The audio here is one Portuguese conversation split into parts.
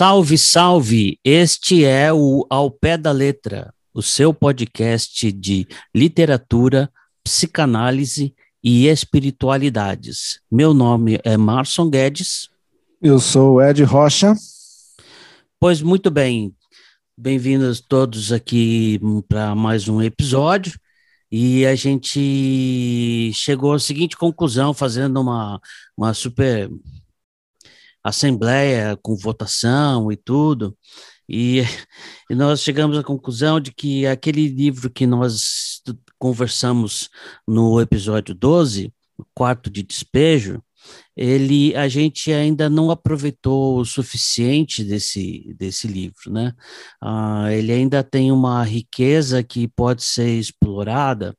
Salve, salve! Este é o Ao Pé da Letra, o seu podcast de literatura, psicanálise e espiritualidades. Meu nome é Marson Guedes. Eu sou Ed Rocha. Pois muito bem, bem-vindos todos aqui para mais um episódio. E a gente chegou à seguinte conclusão, fazendo uma, uma super assembleia com votação e tudo, e, e, nós chegamos à conclusão de que aquele livro que nós conversamos no episódio 12, o quarto de despejo, ele a gente ainda não aproveitou o suficiente desse, desse livro, né? Ah, ele ainda tem uma riqueza que pode ser explorada,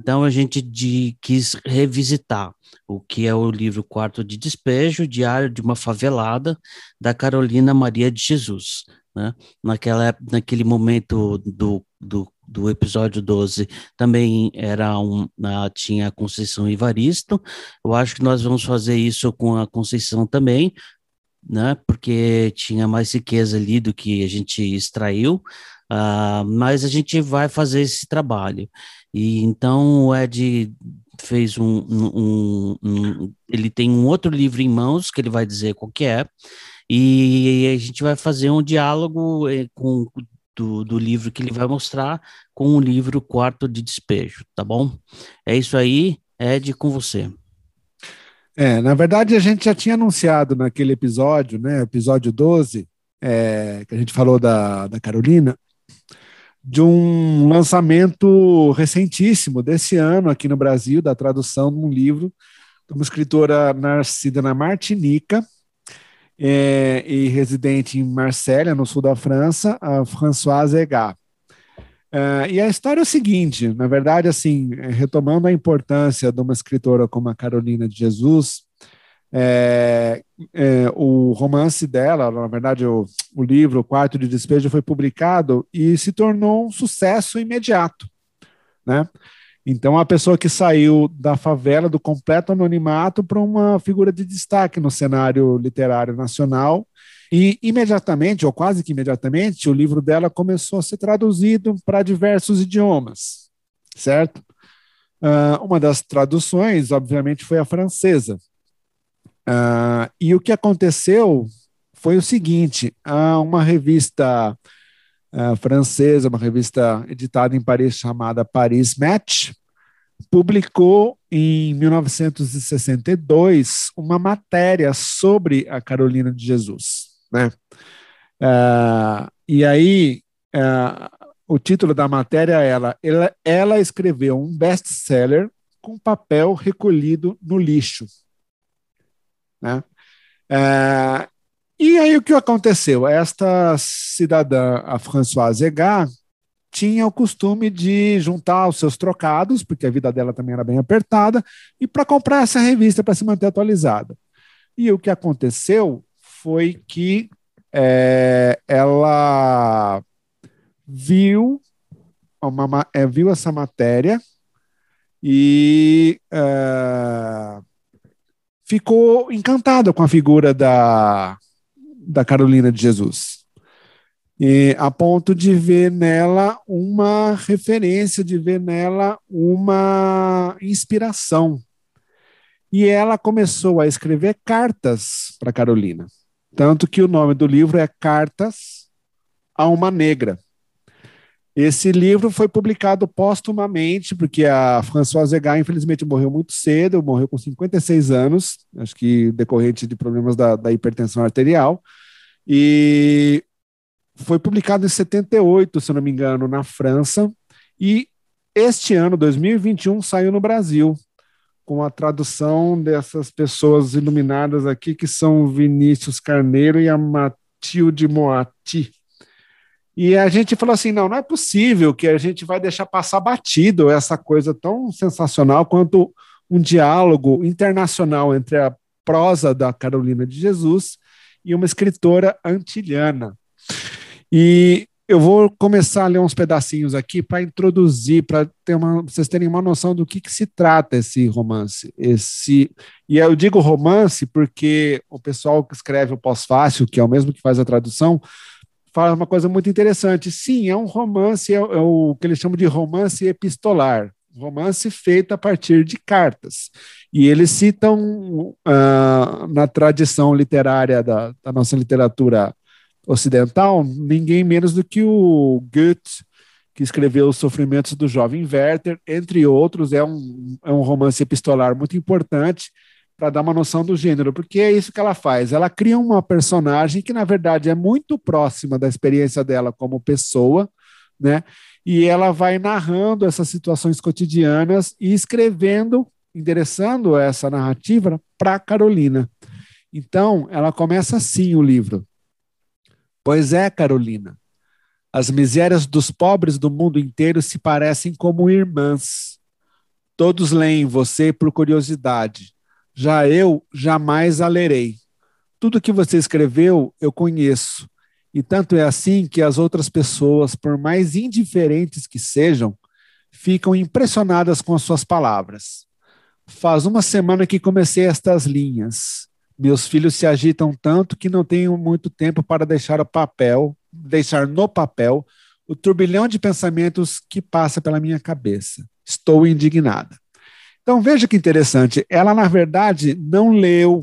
então a gente de, quis revisitar o que é o livro Quarto de Despejo, Diário de uma Favelada, da Carolina Maria de Jesus. Né? Naquela, naquele momento do, do, do episódio 12 também era um, tinha a Conceição Ivaristo. Eu acho que nós vamos fazer isso com a Conceição também, né? Porque tinha mais riqueza ali do que a gente extraiu. Uh, mas a gente vai fazer esse trabalho. E então o Ed fez um, um, um, ele tem um outro livro em mãos que ele vai dizer qual que é e a gente vai fazer um diálogo eh, com do, do livro que ele vai mostrar com o livro Quarto de Despejo, tá bom? É isso aí, Ed, com você. É, na verdade a gente já tinha anunciado naquele episódio, né, episódio 12, é, que a gente falou da, da Carolina, de um lançamento recentíssimo desse ano aqui no Brasil, da tradução de um livro de uma escritora nascida na Martinica é, e residente em Marsella, no sul da França, a Françoise Egat. É, e a história é o seguinte, na verdade, assim, retomando a importância de uma escritora como a Carolina de Jesus, é, é, o romance dela, na verdade, o, o livro, O Quarto de Despejo, foi publicado e se tornou um sucesso imediato, né? Então, a pessoa que saiu da favela, do completo anonimato, para uma figura de destaque no cenário literário nacional. E imediatamente, ou quase que imediatamente, o livro dela começou a ser traduzido para diversos idiomas, certo? Uh, uma das traduções, obviamente, foi a francesa. Uh, e o que aconteceu foi o seguinte: uma revista uh, francesa, uma revista editada em Paris chamada Paris Match, publicou em 1962 uma matéria sobre a Carolina de Jesus. Né? Uh, e aí, o título da matéria é ela, ela, ela escreveu um best-seller com papel recolhido no lixo. Né? É, e aí o que aconteceu? Esta cidadã, a Françoise Egat, tinha o costume de juntar os seus trocados, porque a vida dela também era bem apertada, e para comprar essa revista para se manter atualizada. E o que aconteceu foi que é, ela viu, uma, é, viu essa matéria e é, ficou encantada com a figura da, da Carolina de Jesus. E, a ponto de ver nela uma referência, de ver nela uma inspiração. E ela começou a escrever cartas para Carolina. Tanto que o nome do livro é Cartas a uma Negra. Esse livro foi publicado póstumamente, porque a Françoise Egat, infelizmente, morreu muito cedo, morreu com 56 anos, acho que decorrente de problemas da, da hipertensão arterial, e foi publicado em 78, se não me engano, na França, e este ano, 2021, saiu no Brasil, com a tradução dessas pessoas iluminadas aqui, que são Vinícius Carneiro e a Matilde Moati. E a gente falou assim: não, não é possível que a gente vai deixar passar batido essa coisa tão sensacional quanto um diálogo internacional entre a prosa da Carolina de Jesus e uma escritora antilhana. E eu vou começar a ler uns pedacinhos aqui para introduzir, para ter uma, vocês terem uma noção do que, que se trata esse romance. Esse, e eu digo romance porque o pessoal que escreve o pós-fácil, que é o mesmo que faz a tradução, fala uma coisa muito interessante. Sim, é um romance, é, é o que eles chamam de romance epistolar, romance feito a partir de cartas. E eles citam uh, na tradição literária da, da nossa literatura ocidental, ninguém menos do que o Goethe, que escreveu Os Sofrimentos do Jovem Werther, entre outros, é um, é um romance epistolar muito importante para dar uma noção do gênero, porque é isso que ela faz. Ela cria uma personagem que, na verdade, é muito próxima da experiência dela como pessoa, né? E ela vai narrando essas situações cotidianas e escrevendo, endereçando essa narrativa para Carolina. Então, ela começa assim o livro. Pois é, Carolina, as misérias dos pobres do mundo inteiro se parecem como irmãs. Todos leem você por curiosidade. Já eu jamais a lerei. Tudo que você escreveu eu conheço. E tanto é assim que as outras pessoas, por mais indiferentes que sejam, ficam impressionadas com as suas palavras. Faz uma semana que comecei estas linhas. Meus filhos se agitam tanto que não tenho muito tempo para deixar o papel, deixar no papel o turbilhão de pensamentos que passa pela minha cabeça. Estou indignada. Então veja que interessante, ela na verdade não leu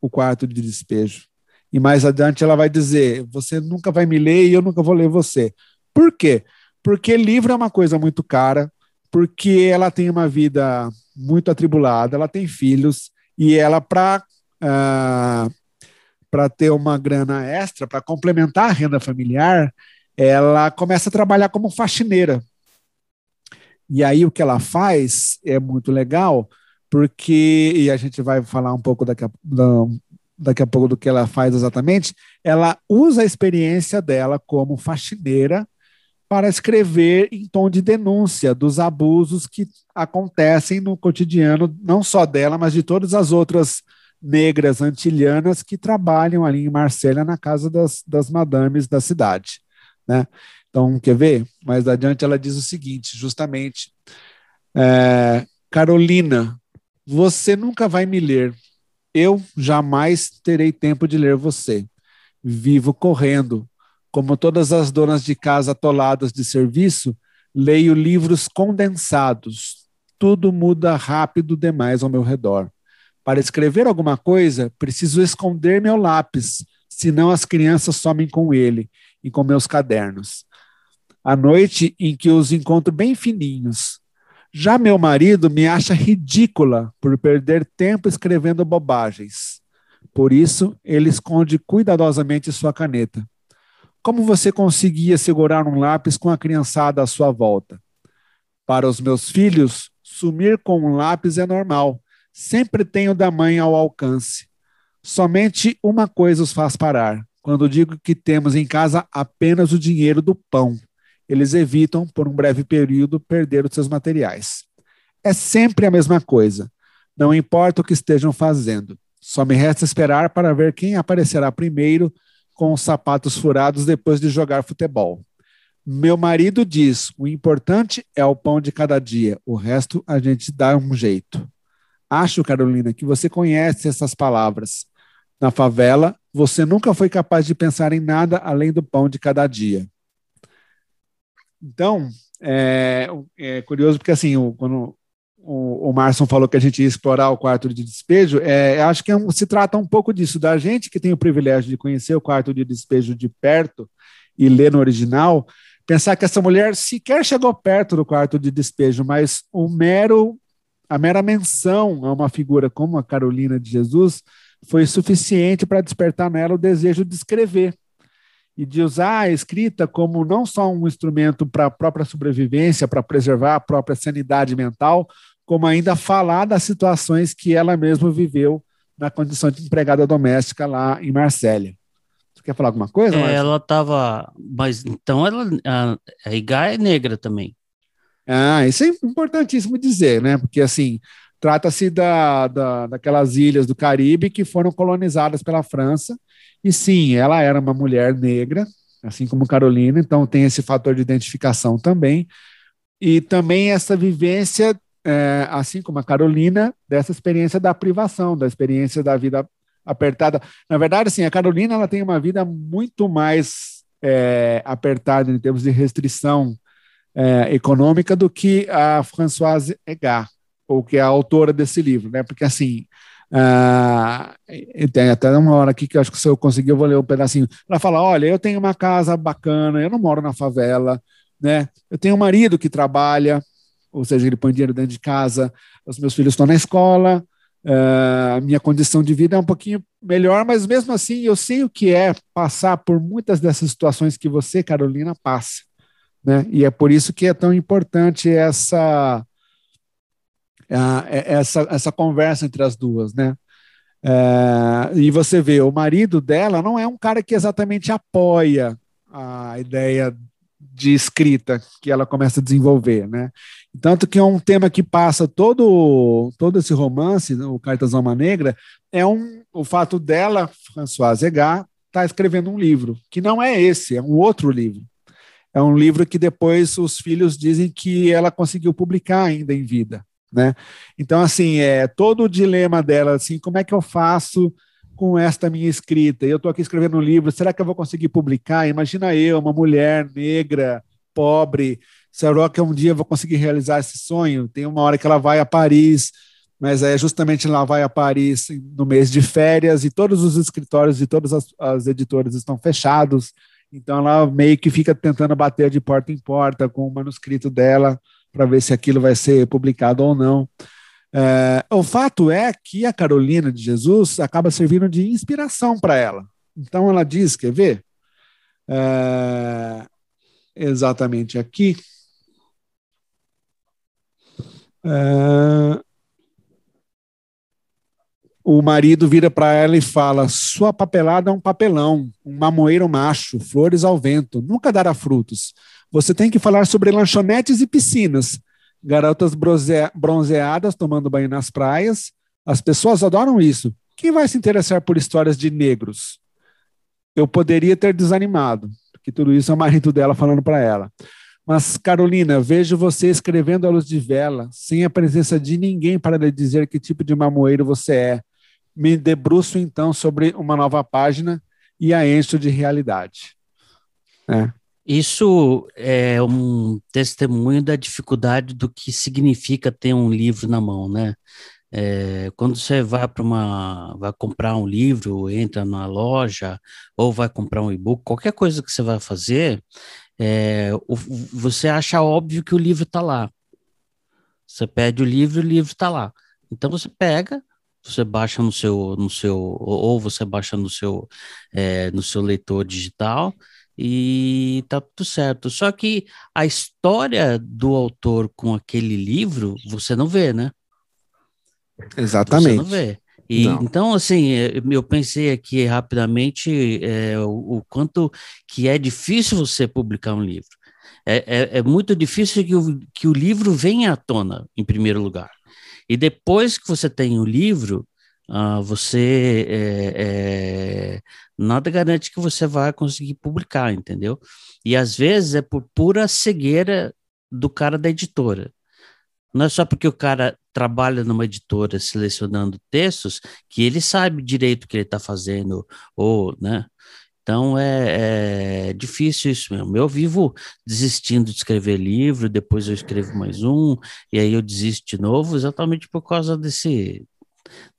o quarto de despejo. E mais adiante ela vai dizer: você nunca vai me ler e eu nunca vou ler você. Por quê? Porque livro é uma coisa muito cara, porque ela tem uma vida muito atribulada, ela tem filhos, e ela, para ah, para ter uma grana extra, para complementar a renda familiar, ela começa a trabalhar como faxineira. E aí o que ela faz é muito legal, porque, e a gente vai falar um pouco daqui a, daqui a pouco do que ela faz exatamente, ela usa a experiência dela como faxineira para escrever em tom de denúncia dos abusos que acontecem no cotidiano, não só dela, mas de todas as outras negras antilhanas que trabalham ali em Marsella na casa das, das madames da cidade. Né? Então, quer ver? Mais adiante ela diz o seguinte, justamente, é, Carolina, você nunca vai me ler. Eu jamais terei tempo de ler você. Vivo correndo. Como todas as donas de casa atoladas de serviço, leio livros condensados. Tudo muda rápido demais ao meu redor. Para escrever alguma coisa, preciso esconder meu lápis, senão as crianças somem com ele e com meus cadernos. À noite em que os encontro bem fininhos. Já meu marido me acha ridícula por perder tempo escrevendo bobagens. Por isso, ele esconde cuidadosamente sua caneta. Como você conseguia segurar um lápis com a criançada à sua volta? Para os meus filhos, sumir com um lápis é normal sempre tenho da mãe ao alcance. Somente uma coisa os faz parar. Quando digo que temos em casa apenas o dinheiro do pão, eles evitam, por um breve período, perder os seus materiais. É sempre a mesma coisa. Não importa o que estejam fazendo. Só me resta esperar para ver quem aparecerá primeiro com os sapatos furados depois de jogar futebol. Meu marido diz: o importante é o pão de cada dia, o resto a gente dá um jeito. Acho, Carolina, que você conhece essas palavras. Na favela, você nunca foi capaz de pensar em nada além do pão de cada dia. Então, é, é curioso porque assim, o, quando o, o Marson falou que a gente ia explorar o quarto de despejo, é, acho que é um, se trata um pouco disso, da gente que tem o privilégio de conhecer o quarto de despejo de perto e ler no original, pensar que essa mulher sequer chegou perto do quarto de despejo, mas o mero a mera menção a uma figura como a Carolina de Jesus foi suficiente para despertar nela o desejo de escrever e de usar a escrita como não só um instrumento para a própria sobrevivência, para preservar a própria sanidade mental, como ainda falar das situações que ela mesma viveu na condição de empregada doméstica lá em Marsella. Você quer falar alguma coisa? Ela estava. Mas então ela, a, a Igá é negra também. Ah, isso é importantíssimo dizer, né? Porque assim trata-se da, da, daquelas ilhas do Caribe que foram colonizadas pela França. E sim, ela era uma mulher negra, assim como Carolina, então tem esse fator de identificação também, e também essa vivência, é, assim como a Carolina, dessa experiência da privação, da experiência da vida apertada. Na verdade, assim, a Carolina ela tem uma vida muito mais é, apertada em termos de restrição é, econômica do que a Françoise Egar, ou que é a autora desse livro, né? Porque assim, ah, tem até uma hora aqui que eu acho que se eu conseguir eu vou ler um pedacinho. Ela fala: olha, eu tenho uma casa bacana, eu não moro na favela, né? Eu tenho um marido que trabalha, ou seja, ele põe dinheiro dentro de casa, os meus filhos estão na escola, a minha condição de vida é um pouquinho melhor, mas mesmo assim eu sei o que é passar por muitas dessas situações que você, Carolina, passa. Né? E é por isso que é tão importante essa, essa, essa conversa entre as duas. Né? É, e você vê, o marido dela não é um cara que exatamente apoia a ideia de escrita que ela começa a desenvolver, né? Tanto que é um tema que passa todo, todo esse romance, o Cartas Alma Negra, é um, o fato dela, Françoise Egar, estar tá escrevendo um livro, que não é esse, é um outro livro. É um livro que depois os filhos dizem que ela conseguiu publicar ainda em vida, né? Então, assim, é todo o dilema dela, assim, como é que eu faço com esta minha escrita? Eu estou aqui escrevendo um livro, será que eu vou conseguir publicar? Imagina eu, uma mulher negra, pobre, será que um dia eu vou conseguir realizar esse sonho? Tem uma hora que ela vai a Paris, mas é justamente ela vai a Paris no mês de férias e todos os escritórios de todas as, as editoras estão fechados. Então ela meio que fica tentando bater de porta em porta com o manuscrito dela para ver se aquilo vai ser publicado ou não. É, o fato é que a Carolina de Jesus acaba servindo de inspiração para ela. Então ela diz, quer ver? É, exatamente aqui. É, o marido vira para ela e fala: Sua papelada é um papelão, um mamoeiro macho, flores ao vento, nunca dará frutos. Você tem que falar sobre lanchonetes e piscinas, garotas bronzeadas tomando banho nas praias. As pessoas adoram isso. Quem vai se interessar por histórias de negros? Eu poderia ter desanimado, porque tudo isso é o marido dela falando para ela. Mas, Carolina, vejo você escrevendo à luz de vela, sem a presença de ninguém para lhe dizer que tipo de mamoeiro você é. Me debruço então sobre uma nova página e a encho de realidade. É. Isso é um testemunho da dificuldade do que significa ter um livro na mão, né? É, quando você vai para uma, vai comprar um livro, entra na loja ou vai comprar um e-book, qualquer coisa que você vai fazer, é, o, você acha óbvio que o livro está lá. Você pede o livro, o livro está lá. Então você pega, você baixa no seu, no seu, ou você baixa no seu, é, no seu leitor digital e tá tudo certo. Só que a história do autor com aquele livro você não vê, né? Exatamente. Você não vê. E, então, assim, é, eu pensei aqui rapidamente é, o, o, quanto que é difícil você publicar um livro. É, é, é, muito difícil que o, que o livro venha à tona, em primeiro lugar. E depois que você tem o livro, uh, você é, é, nada garante que você vai conseguir publicar, entendeu? E às vezes é por pura cegueira do cara da editora. Não é só porque o cara trabalha numa editora selecionando textos que ele sabe direito o que ele está fazendo, ou, né? Então é, é, difícil isso mesmo. Eu vivo desistindo de escrever livro, depois eu escrevo mais um, e aí eu desisto de novo, exatamente por causa desse,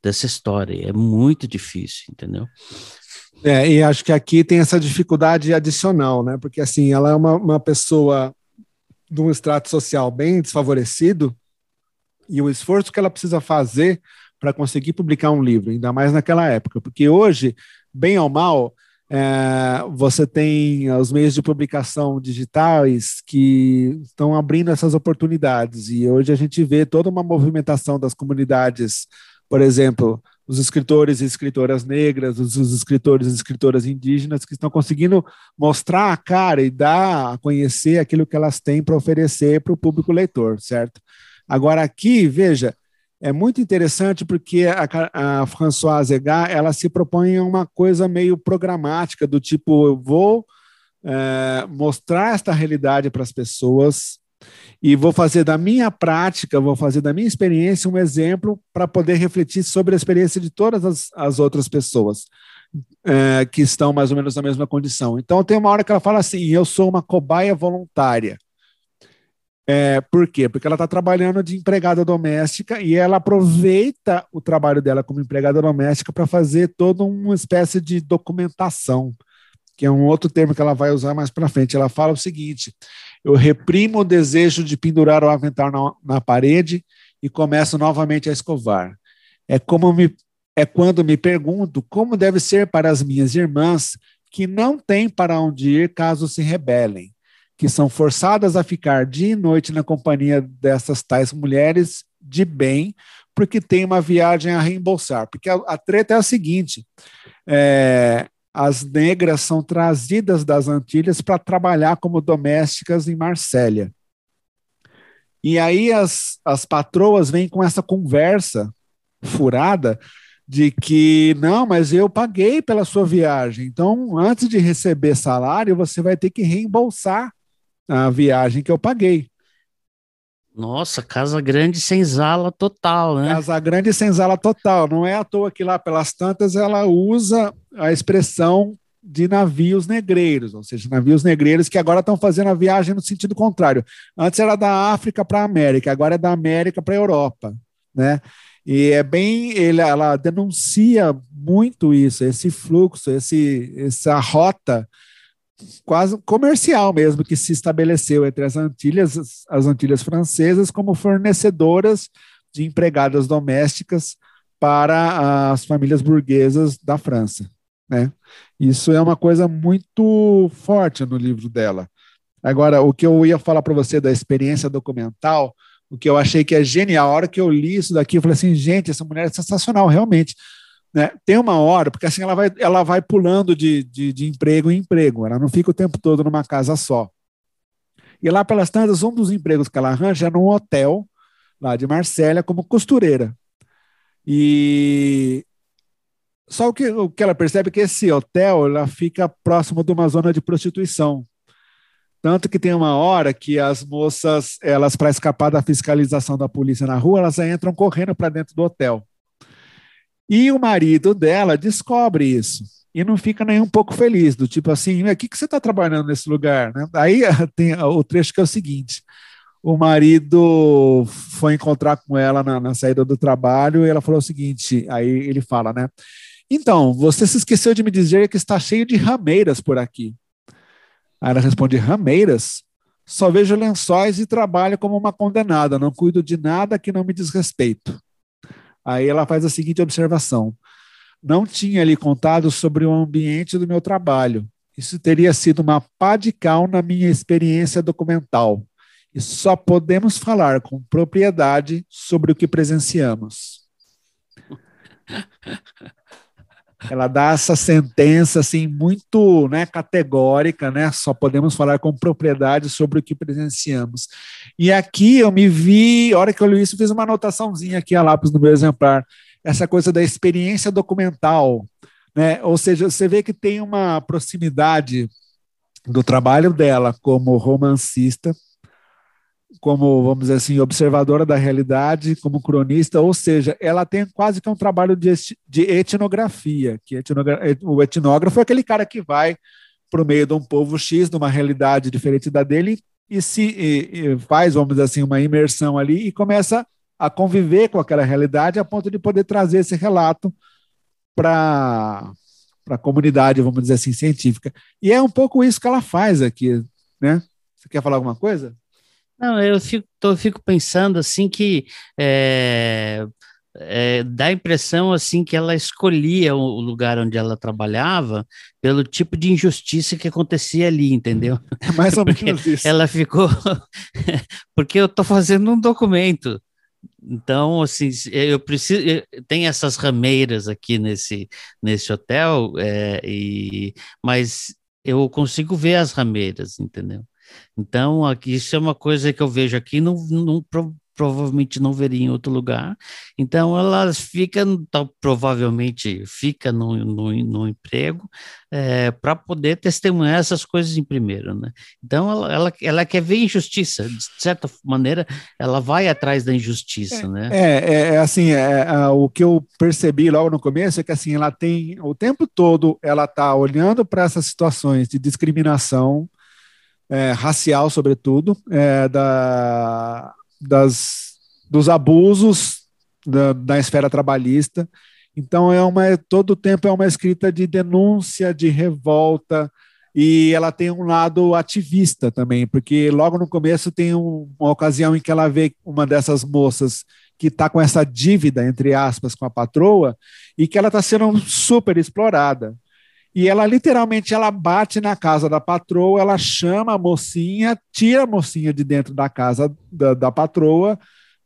dessa história. É muito difícil, entendeu? É, e acho que aqui tem essa dificuldade adicional, né? Porque assim, ela é uma, uma pessoa de um extrato social bem desfavorecido, e o esforço que ela precisa fazer para conseguir publicar um livro, ainda mais naquela época, porque hoje, bem ou mal, é, você tem os meios de publicação digitais que estão abrindo essas oportunidades, e hoje a gente vê toda uma movimentação das comunidades, por exemplo, os escritores e escritoras negras, os, escritores e escritoras indígenas que estão conseguindo mostrar a cara e dar a conhecer aquilo que elas têm para oferecer para o público leitor, certo? Agora, aqui, veja, é muito interessante porque a, a Françoise Egar, ela se propõe a uma coisa meio programática, do tipo, eu vou é, mostrar esta realidade para as pessoas e vou fazer da minha prática, vou fazer da minha experiência um exemplo para poder refletir sobre a experiência de todas as, as outras pessoas é, que estão mais ou menos na mesma condição. Então, tem uma hora que ela fala assim: eu sou uma cobaia voluntária. É, por quê? Porque ela está trabalhando de empregada doméstica e ela aproveita o trabalho dela como empregada doméstica para fazer toda uma espécie de documentação, que é um outro termo que ela vai usar mais para frente. Ela fala o seguinte: eu reprimo o desejo de pendurar o avental na, na parede e começo novamente a escovar. É me é quando me pergunto como deve ser para as minhas irmãs que não têm para onde ir caso se rebelem que são forçadas a ficar dia e noite na companhia dessas tais mulheres de bem, porque tem uma viagem a reembolsar. Porque a, a treta é a seguinte: é, as negras são trazidas das Antilhas para trabalhar como domésticas em Marsella. E aí as, as patroas vêm com essa conversa furada de que não, mas eu paguei pela sua viagem. Então, antes de receber salário, você vai ter que reembolsar a viagem que eu paguei. Nossa, Casa Grande sem zala total, né? Casa Grande sem zala total. Não é à toa que lá pelas tantas ela usa a expressão de navios negreiros, ou seja, navios negreiros que agora estão fazendo a viagem no sentido contrário. Antes era da África para a América, agora é da América para a Europa, né? E é bem, ele, ela denuncia muito isso, esse fluxo, esse, essa rota quase comercial mesmo que se estabeleceu entre as Antilhas, as Antilhas francesas, como fornecedoras de empregadas domésticas para as famílias burguesas da França. Né? Isso é uma coisa muito forte no livro dela. Agora, o que eu ia falar para você da experiência documental, o que eu achei que é genial, a hora que eu li isso daqui, eu falei assim, gente, essa mulher é sensacional, realmente. Né? Tem uma hora, porque assim ela vai, ela vai pulando de, de, de emprego em emprego, ela não fica o tempo todo numa casa só. E lá pelas tantas, um dos empregos que ela arranja é num hotel lá de Marsella como costureira. E só o que, o que ela percebe é que esse hotel ela fica próximo de uma zona de prostituição. Tanto que tem uma hora que as moças, elas para escapar da fiscalização da polícia na rua, elas entram correndo para dentro do hotel. E o marido dela descobre isso e não fica nem um pouco feliz, do tipo assim, o que, que você está trabalhando nesse lugar? Né? Aí tem o trecho que é o seguinte: o marido foi encontrar com ela na, na saída do trabalho e ela falou o seguinte: aí ele fala, né? Então, você se esqueceu de me dizer que está cheio de rameiras por aqui. Aí ela responde: rameiras? Só vejo lençóis e trabalho como uma condenada, não cuido de nada que não me diz respeito. Aí ela faz a seguinte observação: não tinha lhe contado sobre o ambiente do meu trabalho. Isso teria sido uma pá de cal na minha experiência documental. E só podemos falar com propriedade sobre o que presenciamos. Ela dá essa sentença assim muito, né, categórica, né? Só podemos falar com propriedade sobre o que presenciamos. E aqui eu me vi, hora que eu li isso, fiz uma anotaçãozinha aqui a lápis no meu exemplar, essa coisa da experiência documental, né? Ou seja, você vê que tem uma proximidade do trabalho dela como romancista como, vamos dizer assim, observadora da realidade, como cronista, ou seja, ela tem quase que um trabalho de, etnografia, que etnogra o etnógrafo é aquele cara que vai para o meio de um povo X, de uma realidade diferente da dele, e se e, e faz, vamos dizer assim, uma imersão ali e começa a conviver com aquela realidade a ponto de poder trazer esse relato para a comunidade, vamos dizer assim, científica. E é um pouco isso que ela faz aqui, né? Você quer falar alguma coisa? Não, eu fico, tô, fico pensando assim que é, é, dá a impressão assim que ela escolhia o lugar onde ela trabalhava pelo tipo de injustiça que acontecia ali, entendeu? É mais ou menos isso. Ela ficou porque eu estou fazendo um documento. Então, assim, eu preciso. Tem essas rameiras aqui nesse, nesse hotel, é, e, mas eu consigo ver as rameiras, entendeu? Então, aqui, isso é uma coisa que eu vejo aqui, não, não provavelmente não veria em outro lugar. Então ela fica, tá, provavelmente fica no, no, no emprego é, para poder testemunhar essas coisas em primeiro, né? Então ela, ela, ela, quer ver injustiça, de certa maneira, ela vai atrás da injustiça, é, né? É, é, é assim, é, é, o que eu percebi logo no começo é que assim ela tem o tempo todo ela está olhando para essas situações de discriminação é, racial, sobretudo, da, das, dos abusos da, da esfera trabalhista então é uma todo o tempo é uma escrita de denúncia, de revolta e ela tem um lado ativista também, porque logo no começo tem um, uma ocasião em que ela vê uma dessas moças que está com essa dívida entre aspas com a patroa e que ela está sendo super explorada. E ela literalmente ela bate na casa da patroa, ela chama a mocinha, tira a mocinha de dentro da casa da, da patroa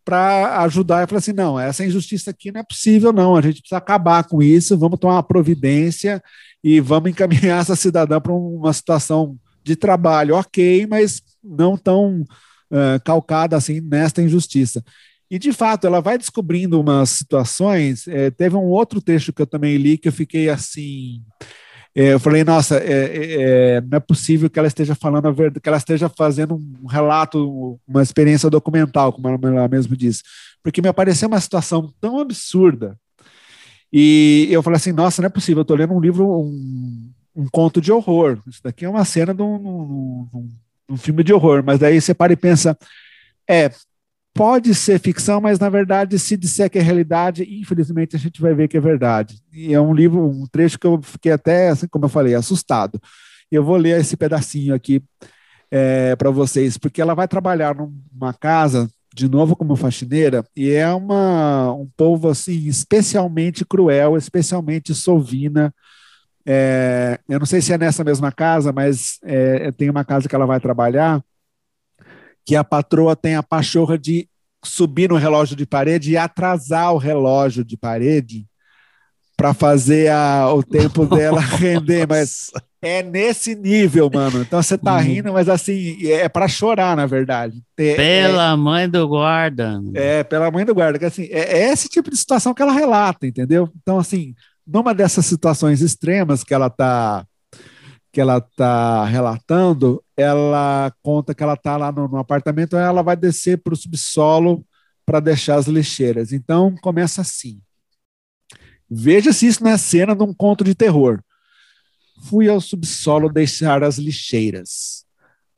para ajudar e falar assim: não, essa injustiça aqui não é possível, não. A gente precisa acabar com isso, vamos tomar uma providência e vamos encaminhar essa cidadã para uma situação de trabalho, ok, mas não tão uh, calcada assim nesta injustiça. E de fato, ela vai descobrindo umas situações. É, teve um outro texto que eu também li que eu fiquei assim é, eu falei, nossa, é, é, é, não é possível que ela esteja falando a verdade, que ela esteja fazendo um relato, uma experiência documental, como ela mesmo disse, porque me apareceu uma situação tão absurda. E eu falei assim, nossa, não é possível, eu estou lendo um livro, um, um, conto de horror. Isso daqui é uma cena de um, um, um filme de horror, mas daí você para e pensa, é, pode ser ficção, mas na verdade, se disser que é realidade, infelizmente a gente vai ver que é verdade. E é um livro, um trecho que eu fiquei até, assim como eu falei, assustado. Eu vou ler esse pedacinho aqui é, para vocês, porque ela vai trabalhar numa casa, de novo como faxineira, e é uma, um povo assim especialmente cruel, especialmente sovina. É, eu não sei se é nessa mesma casa, mas é, tem uma casa que ela vai trabalhar que a patroa tem a pachorra de subir no relógio de parede e atrasar o relógio de parede para fazer a, o tempo dela render, mas é nesse nível, mano. Então você tá uhum. rindo, mas assim, é para chorar, na verdade. É, pela é, mãe do guarda. É, pela mãe do guarda, que assim, é, é, esse tipo de situação que ela relata, entendeu? Então assim, numa dessas situações extremas que ela tá que ela está relatando, ela conta que ela está lá no, no apartamento, ela vai descer para o subsolo para deixar as lixeiras. Então começa assim. Veja se isso não é cena de um conto de terror. Fui ao subsolo deixar as lixeiras.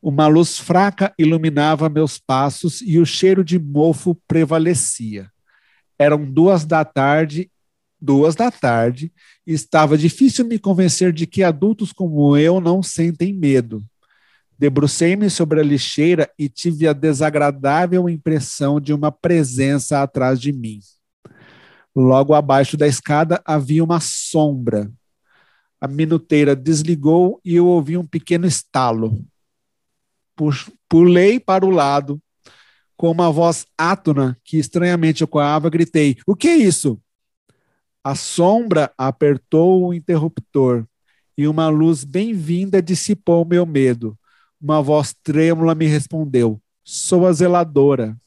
Uma luz fraca iluminava meus passos e o cheiro de mofo prevalecia. Eram duas da tarde duas da tarde, estava difícil me convencer de que adultos como eu não sentem medo. Debrucei-me sobre a lixeira e tive a desagradável impressão de uma presença atrás de mim. Logo abaixo da escada havia uma sombra. A minuteira desligou e eu ouvi um pequeno estalo. Pulei para o lado. Com uma voz átona que estranhamente ecoava, gritei: O que é isso? A sombra apertou o interruptor e uma luz bem-vinda dissipou meu medo. Uma voz trêmula me respondeu: Sou a zeladora.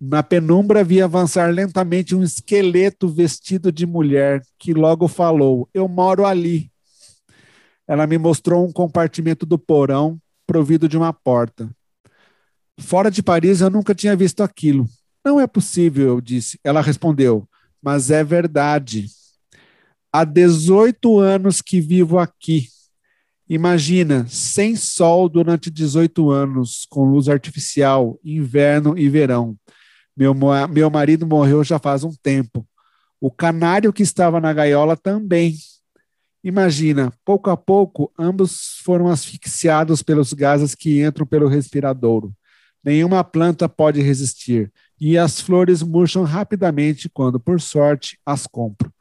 Na penumbra vi avançar lentamente um esqueleto vestido de mulher que logo falou: Eu moro ali. Ela me mostrou um compartimento do porão provido de uma porta. Fora de Paris eu nunca tinha visto aquilo. Não é possível, eu disse. Ela respondeu, mas é verdade. Há 18 anos que vivo aqui. Imagina, sem sol durante 18 anos, com luz artificial, inverno e verão. Meu, meu marido morreu já faz um tempo. O canário que estava na gaiola também. Imagina, pouco a pouco, ambos foram asfixiados pelos gases que entram pelo respiradouro. Nenhuma planta pode resistir e as flores murcham rapidamente quando, por sorte, as compro.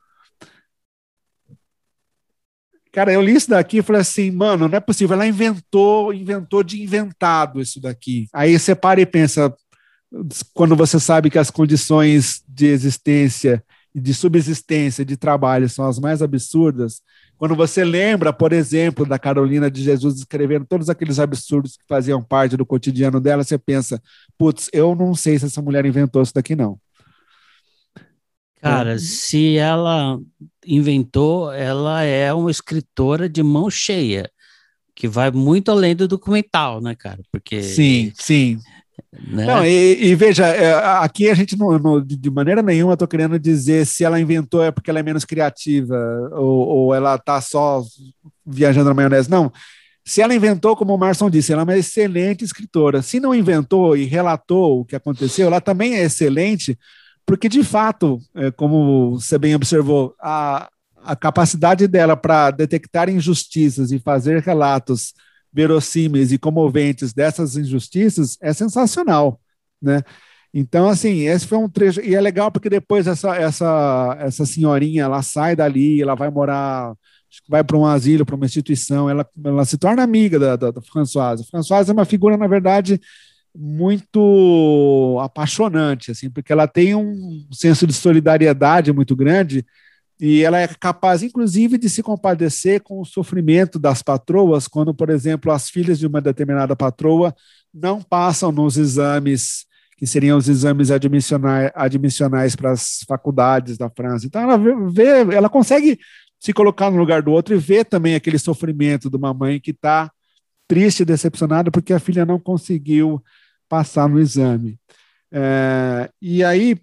Cara, eu li isso daqui e falei assim, mano, não é possível. Ela inventou, inventou de inventado isso daqui. Aí você para e pensa, quando você sabe que as condições de existência e de subsistência de trabalho são as mais absurdas, quando você lembra, por exemplo, da Carolina de Jesus escrevendo todos aqueles absurdos que faziam parte do cotidiano dela, você pensa, putz, eu não sei se essa mulher inventou isso daqui, não. Cara, é. se ela inventou, ela é uma escritora de mão cheia, que vai muito além do documental, né, cara? Porque sim, sim. Né? Não, e, e, veja, é, aqui a gente não, não de maneira nenhuma estou querendo dizer se ela inventou é porque ela é menos criativa ou, ou ela está só viajando na maionese. Não. Se ela inventou, como o Marson disse, ela é uma excelente escritora. Se não inventou e relatou o que aconteceu, ela também é excelente, porque de fato, é, como você bem observou, a, a capacidade dela para detectar injustiças e fazer relatos verossímeis e comoventes dessas injustiças é sensacional, né? Então, assim, esse foi um trecho, e é legal porque depois essa, essa, essa senhorinha, ela sai dali, ela vai morar, vai para um asilo, para uma instituição, ela, ela se torna amiga da, da, da Françoise. Françoise é uma figura, na verdade, muito apaixonante, assim, porque ela tem um senso de solidariedade muito grande e ela é capaz, inclusive, de se compadecer com o sofrimento das patroas, quando, por exemplo, as filhas de uma determinada patroa não passam nos exames que seriam os exames admissionais, admissionais para as faculdades da França. Então, ela vê, ela consegue se colocar no lugar do outro e ver também aquele sofrimento de uma mãe que está triste decepcionada porque a filha não conseguiu passar no exame. É, e aí,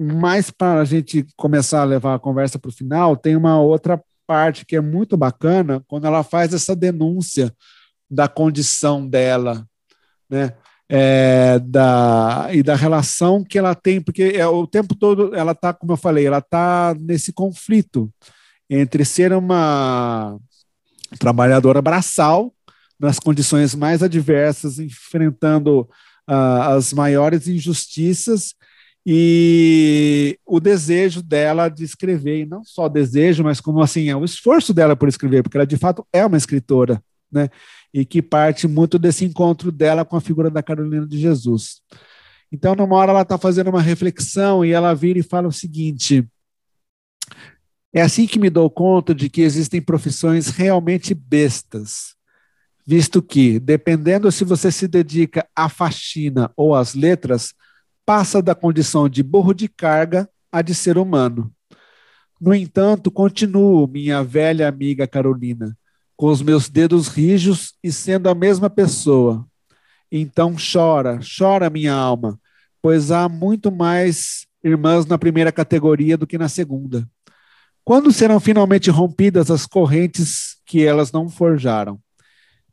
mas para a gente começar a levar a conversa para o final, tem uma outra parte que é muito bacana quando ela faz essa denúncia da condição dela, né? É, da, e da relação que ela tem, porque é, o tempo todo ela está, como eu falei, ela está nesse conflito entre ser uma trabalhadora braçal nas condições mais adversas, enfrentando uh, as maiores injustiças e o desejo dela de escrever, e não só desejo, mas como assim, é o esforço dela por escrever, porque ela de fato é uma escritora, né? E que parte muito desse encontro dela com a figura da Carolina de Jesus. Então, numa hora ela está fazendo uma reflexão e ela vira e fala o seguinte: é assim que me dou conta de que existem profissões realmente bestas, visto que, dependendo se você se dedica à faxina ou às letras, passa da condição de burro de carga a de ser humano. No entanto, continuo, minha velha amiga Carolina, com os meus dedos rijos e sendo a mesma pessoa. Então chora, chora minha alma, pois há muito mais irmãs na primeira categoria do que na segunda. Quando serão finalmente rompidas as correntes que elas não forjaram?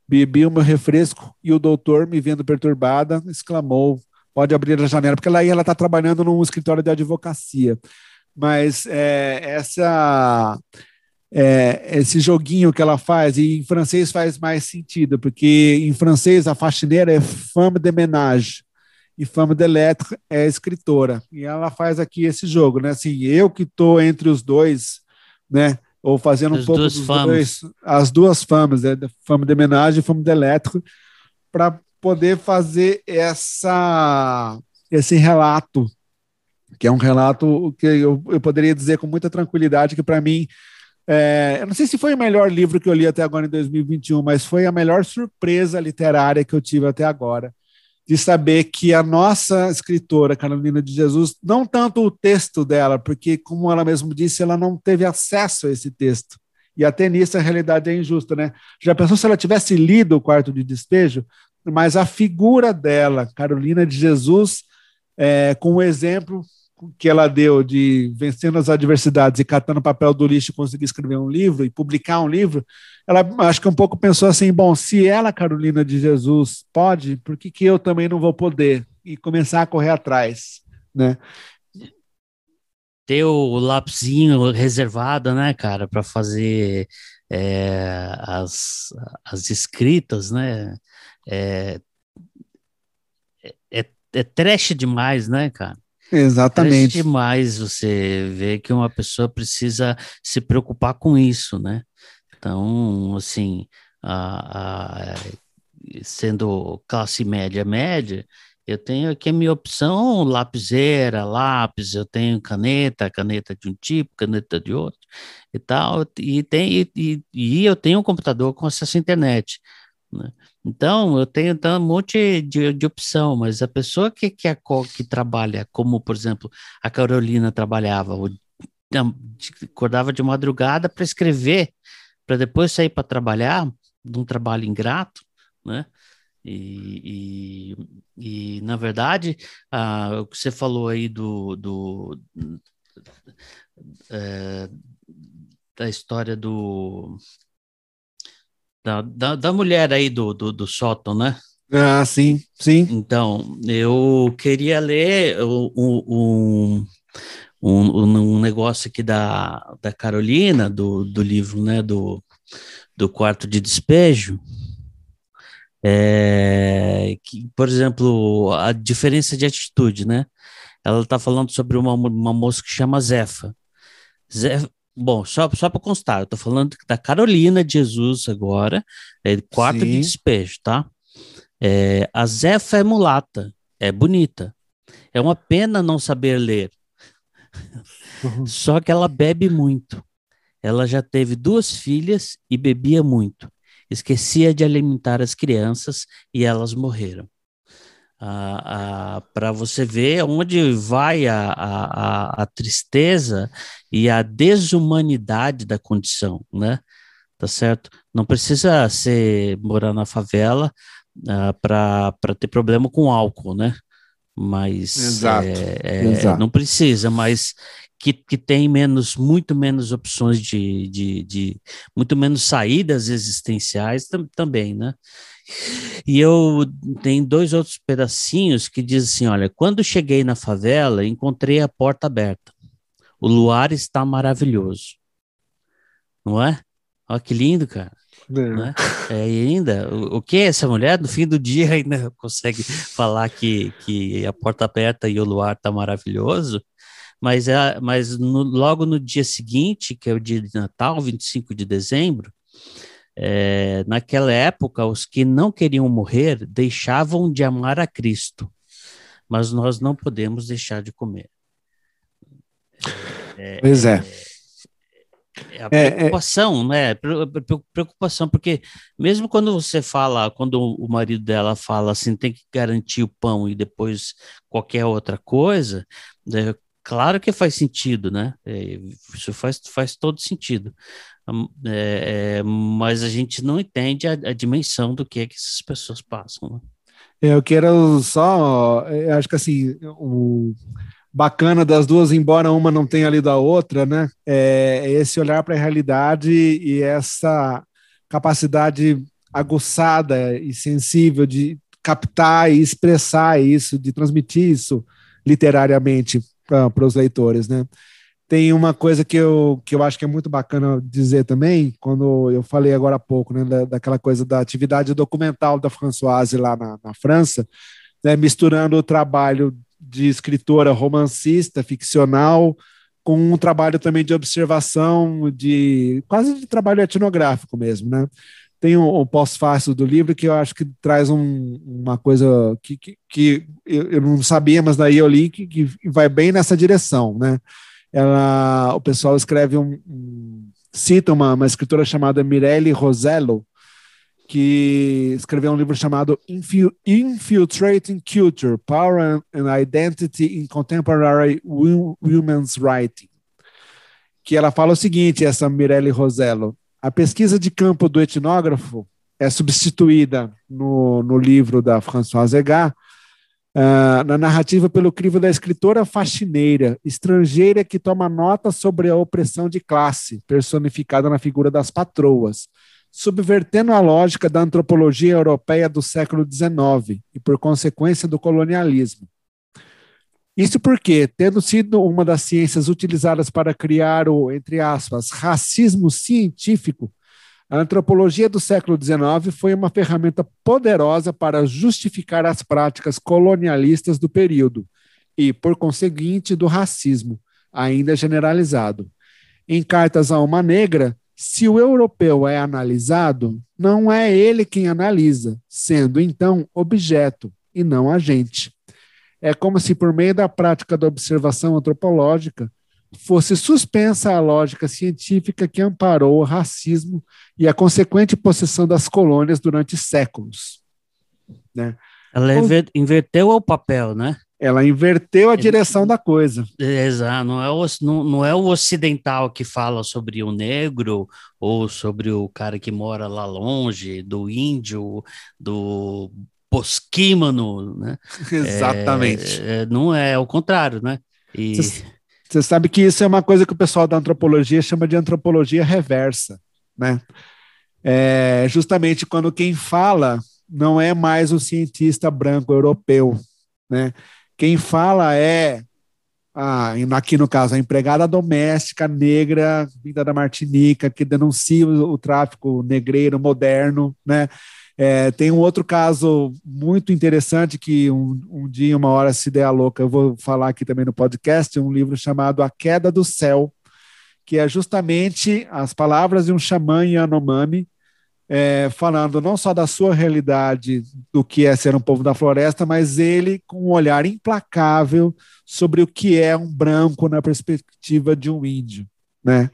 Bebi o meu refresco e o doutor, me vendo perturbada, exclamou: pode abrir a janela, porque ela ela está trabalhando num escritório de advocacia. Mas é, essa é, esse joguinho que ela faz, e em francês faz mais sentido, porque em francês a faxineira é femme de ménage e femme de lettres é escritora. E ela faz aqui esse jogo, né? Assim, eu que estou entre os dois, né? Ou fazendo as um pouco dos dois, as duas fames, né? femme de ménage e femme de lettres, para poder fazer essa, esse relato, que é um relato que eu, eu poderia dizer com muita tranquilidade que, para mim, é, eu não sei se foi o melhor livro que eu li até agora em 2021, mas foi a melhor surpresa literária que eu tive até agora, de saber que a nossa escritora, Carolina de Jesus, não tanto o texto dela, porque, como ela mesma disse, ela não teve acesso a esse texto. E até nisso a realidade é injusta, né? Já pensou se ela tivesse lido o quarto de despejo? Mas a figura dela, Carolina de Jesus, é, com o exemplo que ela deu de vencendo as adversidades e catando papel do lixo conseguir escrever um livro e publicar um livro, ela acho que um pouco pensou assim, bom, se ela, Carolina de Jesus, pode, por que, que eu também não vou poder? E começar a correr atrás, né? Ter o lapisinho reservado, né, cara, para fazer é, as, as escritas, né? É, é, é trash demais, né, cara? Exatamente. É demais você ver que uma pessoa precisa se preocupar com isso, né? Então, assim, a, a, sendo classe média média, Eu tenho aqui a minha opção lapiseira, lápis, eu tenho caneta, caneta de um tipo, caneta de outro e tal, e, tem, e, e eu tenho um computador com acesso à internet. Né? Então, eu tenho então, um monte de, de opção, mas a pessoa que, que, que trabalha, como, por exemplo, a Carolina trabalhava, acordava de madrugada para escrever, para depois sair para trabalhar, de um trabalho ingrato, né? E, e, e na verdade, ah, o que você falou aí do, do é, da história do da, da, da, mulher aí do, do, do sótão, né? Ah, sim, sim. Então, eu queria ler um, um, um negócio aqui da, da Carolina, do, do livro, né, do, do quarto de despejo, é, que, por exemplo, a diferença de atitude, né? Ela está falando sobre uma, uma moça que chama Zefa. Zefa bom, só, só para constar, eu estou falando da Carolina de Jesus agora, é, quarto Sim. de despejo, tá? É, a Zefa é mulata, é bonita. É uma pena não saber ler. Uhum. Só que ela bebe muito. Ela já teve duas filhas e bebia muito. Esquecia de alimentar as crianças e elas morreram. Para você ver onde vai a, a, a, tristeza e a desumanidade da condição, né? Tá certo? Não precisa ser morar na favela ah, para ter problema com álcool, né? Mas exato, é, é, exato. não precisa, mas que, que tem menos, muito menos opções de, de, de muito menos saídas existenciais tam, também, né? E eu tenho dois outros pedacinhos que diz assim: olha, quando cheguei na favela, encontrei a porta aberta. O luar está maravilhoso. Não é? Olha que lindo, cara. É. Né? É, e ainda, o, o que essa mulher, no fim do dia, ainda consegue falar que, que a porta aberta e o luar está maravilhoso, mas, é, mas no, logo no dia seguinte, que é o dia de Natal, 25 de dezembro, é, naquela época, os que não queriam morrer deixavam de amar a Cristo, mas nós não podemos deixar de comer. É, pois é. É a preocupação, né? Preocupação, porque mesmo quando você fala, quando o marido dela fala assim, tem que garantir o pão e depois qualquer outra coisa, né, Claro que faz sentido, né? É, isso faz, faz todo sentido. É, é, mas a gente não entende a, a, dimensão do que é que essas pessoas passam. Né? É, eu quero só, eu acho que assim, o bacana das duas, embora uma não tenha lido a outra, né? É esse olhar para a realidade e essa capacidade aguçada e sensível de captar e expressar isso, de transmitir isso literariamente para os leitores, né? Tem uma coisa que eu, que eu acho que é muito bacana dizer também, quando eu falei agora há pouco, né, da, daquela coisa da atividade documental da Françoise lá na, na França, né, misturando o trabalho de escritora romancista, ficcional, com um trabalho também de observação, de quase de trabalho etnográfico mesmo, né? Tem um, um pós-fácil do livro que eu acho que traz um, uma coisa que, que, que eu, eu, não sabia, mas daí eu li que, que, vai bem nessa direção, né? Ela, o pessoal escreve um cita uma, uma escritora chamada Mirelle Rosello, que escreveu um livro chamado Infiltrating Culture, Power and Identity in Contemporary Women's Writing, que ela fala o seguinte, essa Mirelle Rosello, a pesquisa de campo do etnógrafo é substituída no, no livro da Françoise Egar, uh, na narrativa pelo crivo da escritora faxineira, estrangeira que toma nota sobre a opressão de classe, personificada na figura das patroas, subvertendo a lógica da antropologia europeia do século XIX e, por consequência, do colonialismo. Isso porque, tendo sido uma das ciências utilizadas para criar o, entre aspas, racismo científico, a antropologia do século XIX foi uma ferramenta poderosa para justificar as práticas colonialistas do período e, por conseguinte, do racismo, ainda generalizado. Em Cartas a uma Negra, se o europeu é analisado, não é ele quem analisa, sendo então objeto e não agente. É como se por meio da prática da observação antropológica fosse suspensa a lógica científica que amparou o racismo e a consequente possessão das colônias durante séculos. Né? Ela então, inverteu o papel, né? Ela inverteu a direção da coisa. Exato, não é, o, não, não é o ocidental que fala sobre o negro ou sobre o cara que mora lá longe, do índio, do posquímano, né? Exatamente. É, é, não é, é o contrário, né? E... Você sabe que isso é uma coisa que o pessoal da antropologia chama de antropologia reversa, né? É justamente quando quem fala não é mais o cientista branco europeu, né? Quem fala é, a, aqui no caso, a empregada doméstica negra vinda da Martinica, que denuncia o, o tráfico negreiro moderno, né? É, tem um outro caso muito interessante que um, um, dia, uma hora, se der a louca, eu vou falar aqui também no podcast, um livro chamado A Queda do Céu, que é justamente as palavras de um xamã Yanomami, é, falando não só da sua realidade do que é ser um povo da floresta, mas ele com um olhar implacável sobre o que é um branco na perspectiva de um índio, né?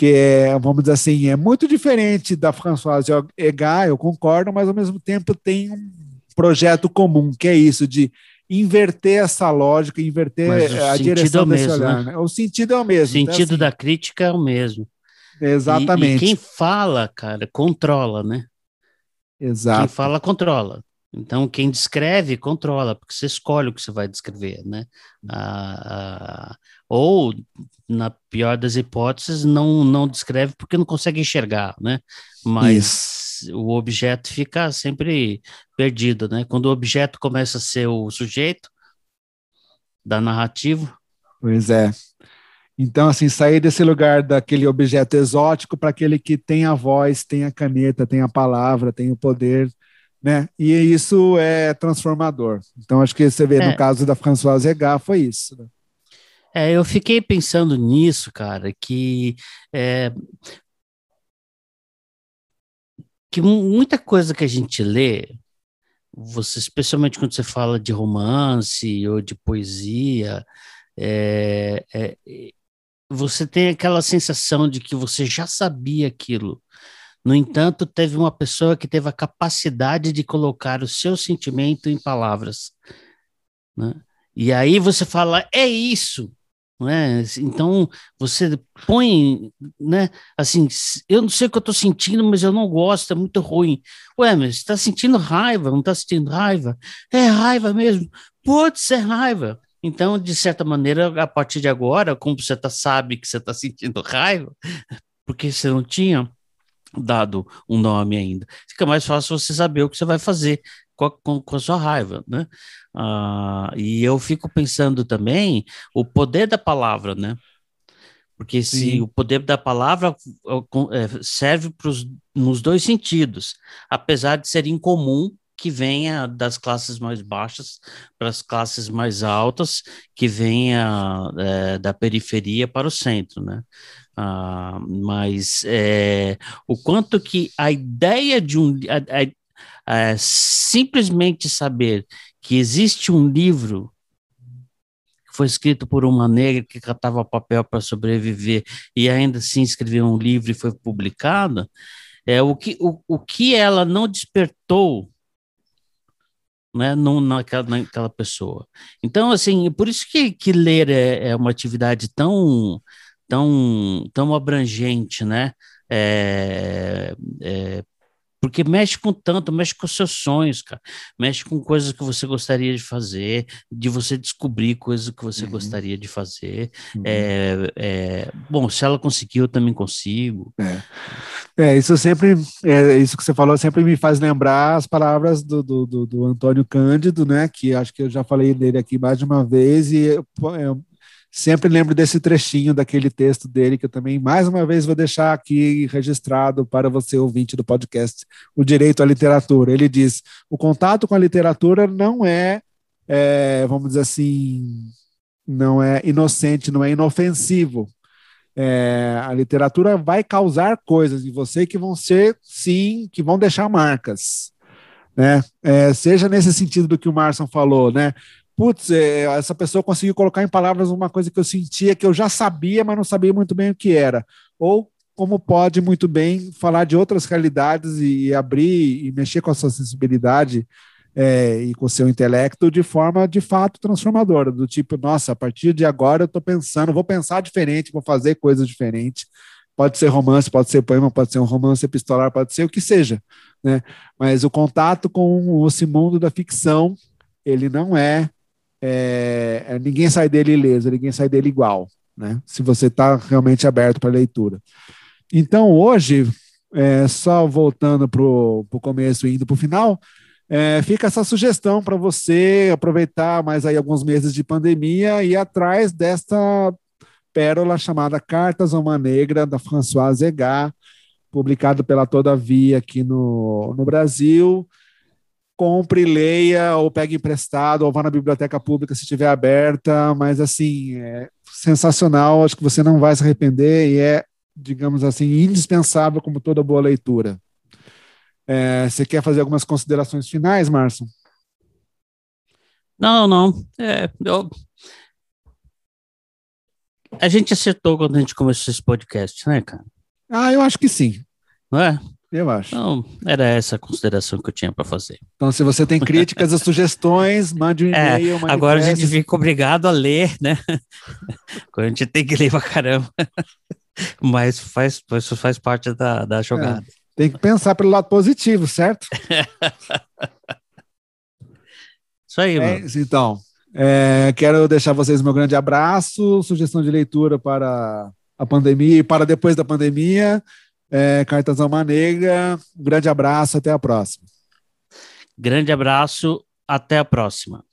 Que é, vamos dizer assim, é muito diferente da Françoise Egar, eu concordo, mas ao mesmo tempo tem um projeto comum, que é isso de inverter essa lógica, inverter a direção é desse olhar. Né? O sentido é o mesmo. O sentido então, assim, da crítica é o mesmo. Exatamente. E, e, quem fala, cara, controla, né? Exato. Quem fala, controla. Então, quem descreve, controla, porque você escolhe o que você vai descrever, né? Ah, ah, ou, na pior das hipóteses, não, não descreve porque não consegue enxergar, né? Mas Isso. o objeto fica sempre perdido, né? Quando o objeto começa a ser o sujeito da narrativa. Pois é. Então, assim, sair desse lugar daquele objeto exótico para aquele que tem a voz, tem a caneta, tem a palavra, tem o poder, né? E isso é transformador. Então, acho que você vê é. no caso da Françoise Egar foi isso. Né? É, eu fiquei pensando nisso, cara, que é, que muita coisa que a gente lê, você, especialmente quando você fala de romance ou de poesia, é, é, você tem aquela sensação de que você já sabia aquilo. No entanto, teve uma pessoa que teve a capacidade de colocar o seu sentimento em palavras. Né? E aí você fala, é isso. Né? Então você põe, né? Assim, eu não sei o que eu estou sentindo, mas eu não gosto, é muito ruim. Ué, mas está sentindo raiva? Não está sentindo raiva? É raiva mesmo. Pode ser raiva. Então, de certa maneira, a partir de agora, como você tá, sabe que você está sentindo raiva, porque você não tinha dado um nome ainda, fica mais fácil você saber o que você vai fazer com a, com, com a sua raiva, né? Ah, e eu fico pensando também o poder da palavra, né? Porque se Sim. o poder da palavra é, serve pros, nos dois sentidos, apesar de ser incomum que venha das classes mais baixas para as classes mais altas, que venha é, da periferia para o centro, né? Ah, mas é, o quanto que a ideia de um a, a, a, simplesmente saber que existe um livro que foi escrito por uma negra que catava papel para sobreviver e ainda assim escreveu um livro e foi publicado, é o que, o, o que ela não despertou né, não naquela, naquela pessoa. Então, assim, por isso que, que ler é, é uma atividade tão, tão, tão abrangente, né? É, é, porque mexe com tanto, mexe com seus sonhos, cara. Mexe com coisas que você gostaria de fazer, de você descobrir coisas que você uhum. gostaria de fazer. Uhum. É, é, bom, se ela conseguiu, eu também consigo. É, é isso sempre, é, isso que você falou sempre me faz lembrar as palavras do, do, do, do Antônio Cândido, né? Que acho que eu já falei dele aqui mais de uma vez, e sempre lembro desse trechinho daquele texto dele, que eu também, mais uma vez, vou deixar aqui registrado para você, ouvinte do podcast, O Direito à Literatura. Ele diz: o contato com a literatura não é, é vamos dizer assim, não é inocente, não é inofensivo. É, a literatura vai causar coisas em você que vão ser, sim, que vão deixar marcas. Né? É, seja nesse sentido do que o Marson falou, né? Putz, é, essa pessoa conseguiu colocar em palavras uma coisa que eu sentia, que eu já sabia, mas não sabia muito bem o que era. Ou como pode muito bem falar de outras realidades e abrir e mexer com a sua sensibilidade é, e com o seu intelecto de forma de fato transformadora, do tipo, nossa, a partir de agora eu estou pensando, vou pensar diferente, vou fazer coisas diferentes. Pode ser romance, pode ser poema, pode ser um romance epistolar, pode ser o que seja, né? Mas o contato com esse mundo da ficção, ele não é, é, é ninguém sai dele ileso, ninguém sai dele igual, né? Se você está realmente aberto para leitura. Então hoje, é, só voltando para o começo e indo para o final, é, fica essa sugestão para você aproveitar mais aí alguns meses de pandemia e ir atrás desta pérola chamada Cartas a uma Negra, da Françoise Zegar, publicado pela Todavia aqui no, no Brasil. Compre, leia, ou pegue emprestado, ou vá na biblioteca pública se estiver aberta, mas assim, é sensacional, acho que você não vai se arrepender e é, digamos assim, indispensável como toda boa leitura. É, você quer fazer algumas considerações finais, Márcio? Não, não. É, eu... A gente acertou quando a gente começou esse podcast, né, cara? Ah, eu acho que sim. Não é? Eu acho. Então, era essa a consideração que eu tinha para fazer. Então, se você tem críticas ou sugestões, mande um é, e-mail. agora a gente fica obrigado a ler, né? a gente tem que ler pra caramba. Mas faz, isso faz parte da, da jogada. É. Tem que pensar pelo lado positivo, certo? Isso aí, é, mano. Então, é, quero deixar vocês meu grande abraço, sugestão de leitura para a pandemia e para depois da pandemia. É, Cartas Alma Negra. Um grande abraço, até a próxima. Grande abraço, até a próxima.